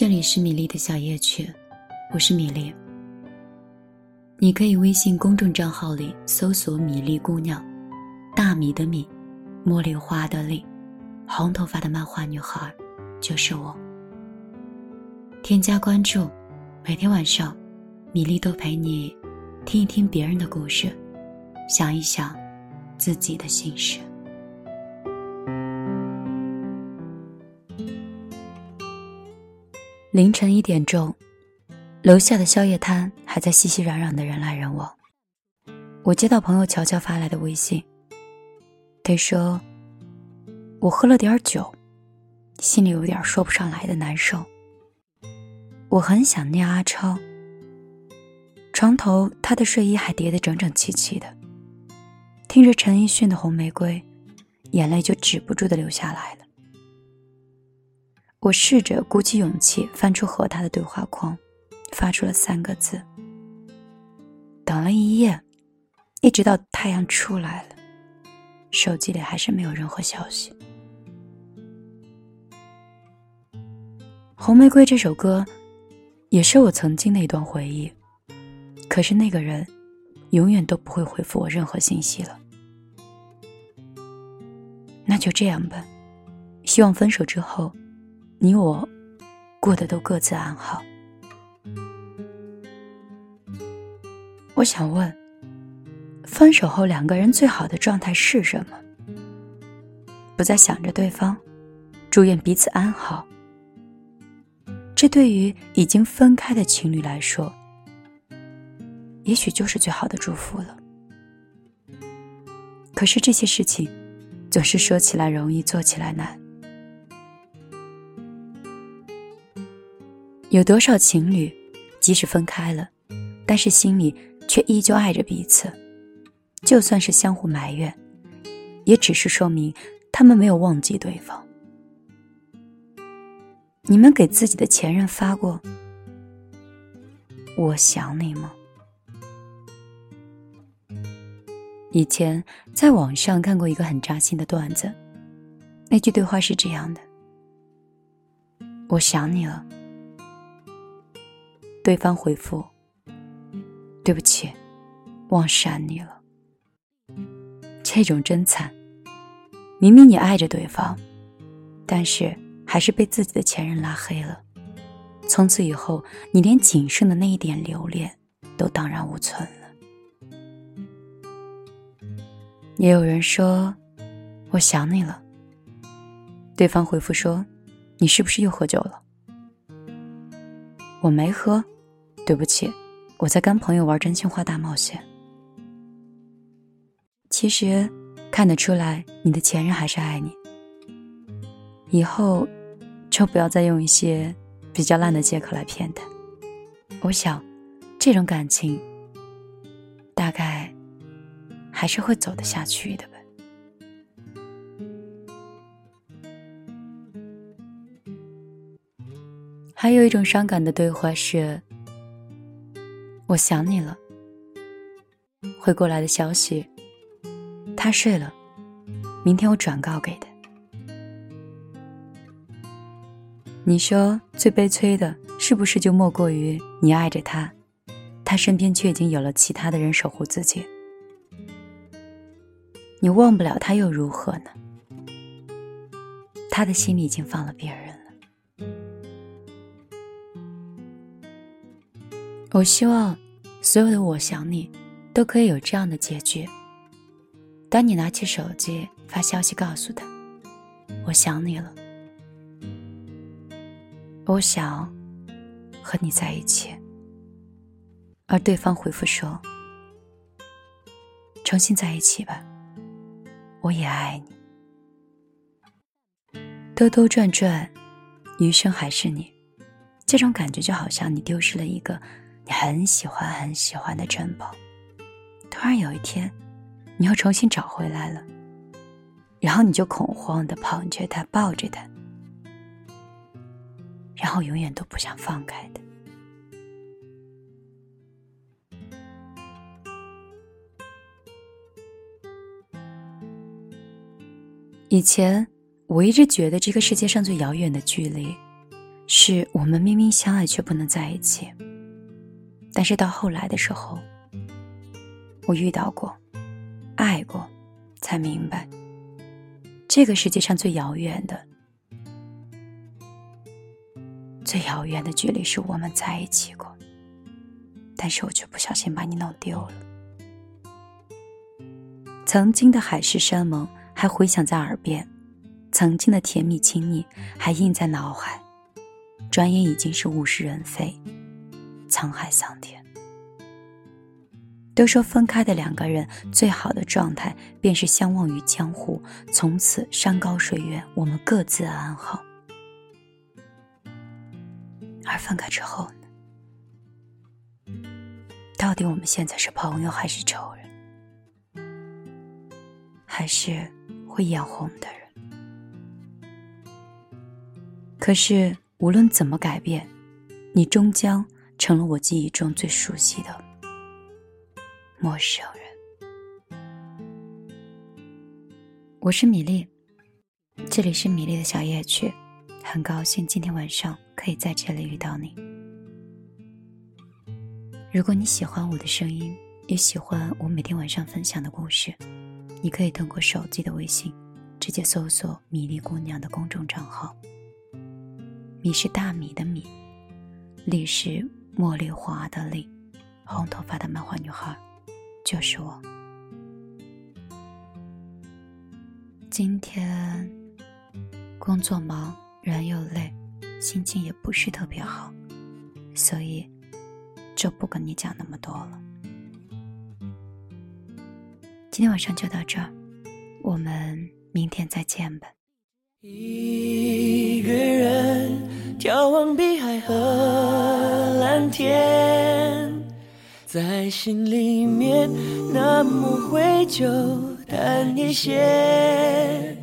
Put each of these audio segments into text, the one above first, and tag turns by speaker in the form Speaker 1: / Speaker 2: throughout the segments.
Speaker 1: 这里是米粒的小夜曲，我是米粒。你可以微信公众账号里搜索“米粒姑娘”，大米的米，茉莉花的莉，红头发的漫画女孩，就是我。添加关注，每天晚上，米粒都陪你听一听别人的故事，想一想自己的心事。凌晨一点钟，楼下的宵夜摊还在熙熙攘攘的人来人往。我接到朋友乔乔发来的微信，他说：“我喝了点酒，心里有点说不上来的难受。我很想念阿超。床头他的睡衣还叠得整整齐齐的，听着陈奕迅的《红玫瑰》，眼泪就止不住的流下来了。”我试着鼓起勇气翻出和他的对话框，发出了三个字。等了一夜，一直到太阳出来了，手机里还是没有任何消息。《红玫瑰》这首歌，也是我曾经的一段回忆。可是那个人，永远都不会回复我任何信息了。那就这样吧，希望分手之后。你我过得都各自安好。我想问，分手后两个人最好的状态是什么？不再想着对方，祝愿彼此安好。这对于已经分开的情侣来说，也许就是最好的祝福了。可是这些事情，总是说起来容易，做起来难。有多少情侣，即使分开了，但是心里却依旧爱着彼此？就算是相互埋怨，也只是说明他们没有忘记对方。你们给自己的前任发过“我想你”吗？以前在网上看过一个很扎心的段子，那句对话是这样的：“我想你了。”对方回复：“对不起，忘删你了。”这种真惨。明明你爱着对方，但是还是被自己的前任拉黑了。从此以后，你连仅剩的那一点留恋都荡然无存了。也有人说：“我想你了。”对方回复说：“你是不是又喝酒了？”我没喝，对不起，我在跟朋友玩真心话大冒险。其实看得出来，你的前任还是爱你。以后就不要再用一些比较烂的借口来骗他。我想，这种感情大概还是会走得下去的吧。还有一种伤感的对话是：“我想你了。”回过来的消息，他睡了，明天我转告给他。你说最悲催的是不是就莫过于你爱着他，他身边却已经有了其他的人守护自己？你忘不了他又如何呢？他的心里已经放了别人了。我希望，所有的我想你，都可以有这样的结局。当你拿起手机发消息告诉他，我想你了，我想和你在一起，而对方回复说，重新在一起吧，我也爱你。兜兜转转，余生还是你，这种感觉就好像你丢失了一个。很喜欢很喜欢的珍宝，突然有一天，你又重新找回来了，然后你就恐慌的捧着它，抱着它，然后永远都不想放开它。以前我一直觉得这个世界上最遥远的距离，是我们明明相爱却不能在一起。但是到后来的时候，我遇到过，爱过，才明白，这个世界上最遥远的、最遥远的距离是我们在一起过，但是我却不小心把你弄丢了。曾经的海誓山盟还回响在耳边，曾经的甜蜜亲昵还印在脑海，转眼已经是物是人非，沧海桑田。都说分开的两个人最好的状态便是相忘于江湖，从此山高水远，我们各自安好。而分开之后呢？到底我们现在是朋友还是仇人？还是会眼红的人。可是无论怎么改变，你终将成了我记忆中最熟悉的陌生人。我是米粒，这里是米粒的小夜曲，很高兴今天晚上可以在这里遇到你。如果你喜欢我的声音，也喜欢我每天晚上分享的故事。你可以通过手机的微信，直接搜索“米粒姑娘”的公众账号。米是大米的米，粒是茉莉花的莉，红头发的漫画女孩，就是我。今天工作忙，人又累，心情也不是特别好，所以就不跟你讲那么多了。今天晚上就到这儿，我们明天再见吧。
Speaker 2: 一个人眺望碧海和天，在心里面那么灰就淡一些。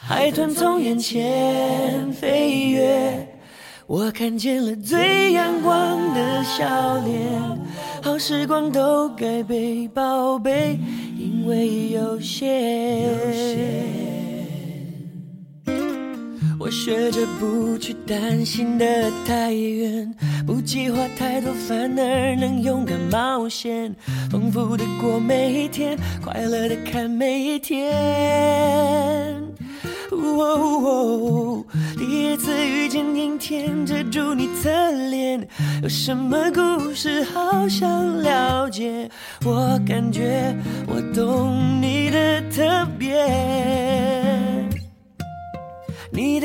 Speaker 2: 海豚从眼前飞跃，我看见了最阳光的笑脸。好时光都该被宝贝。因为有限，学着不去担心的太远，不计划太多，反而能勇敢冒险，丰富的过每一天，快乐的看每一天。第一次遇见阴天，遮住你侧脸，有什么故事好想了解？我感觉我懂你的特别。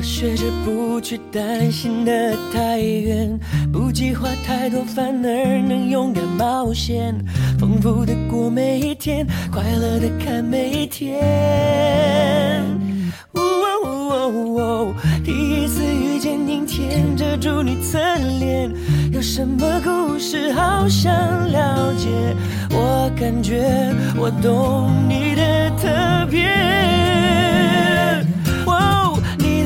Speaker 2: 我学着不去担心的太远，不计划太多，反而能勇敢冒险，丰富的过每一天，快乐的看每一天。第一次遇见阴天，遮住你侧脸，有什么故事好想了解？我感觉我懂你的特别。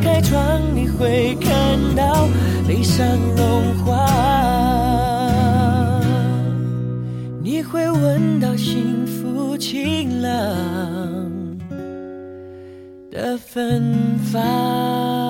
Speaker 2: 开窗，你会看到悲伤融化，你会闻到幸福晴朗的芬芳。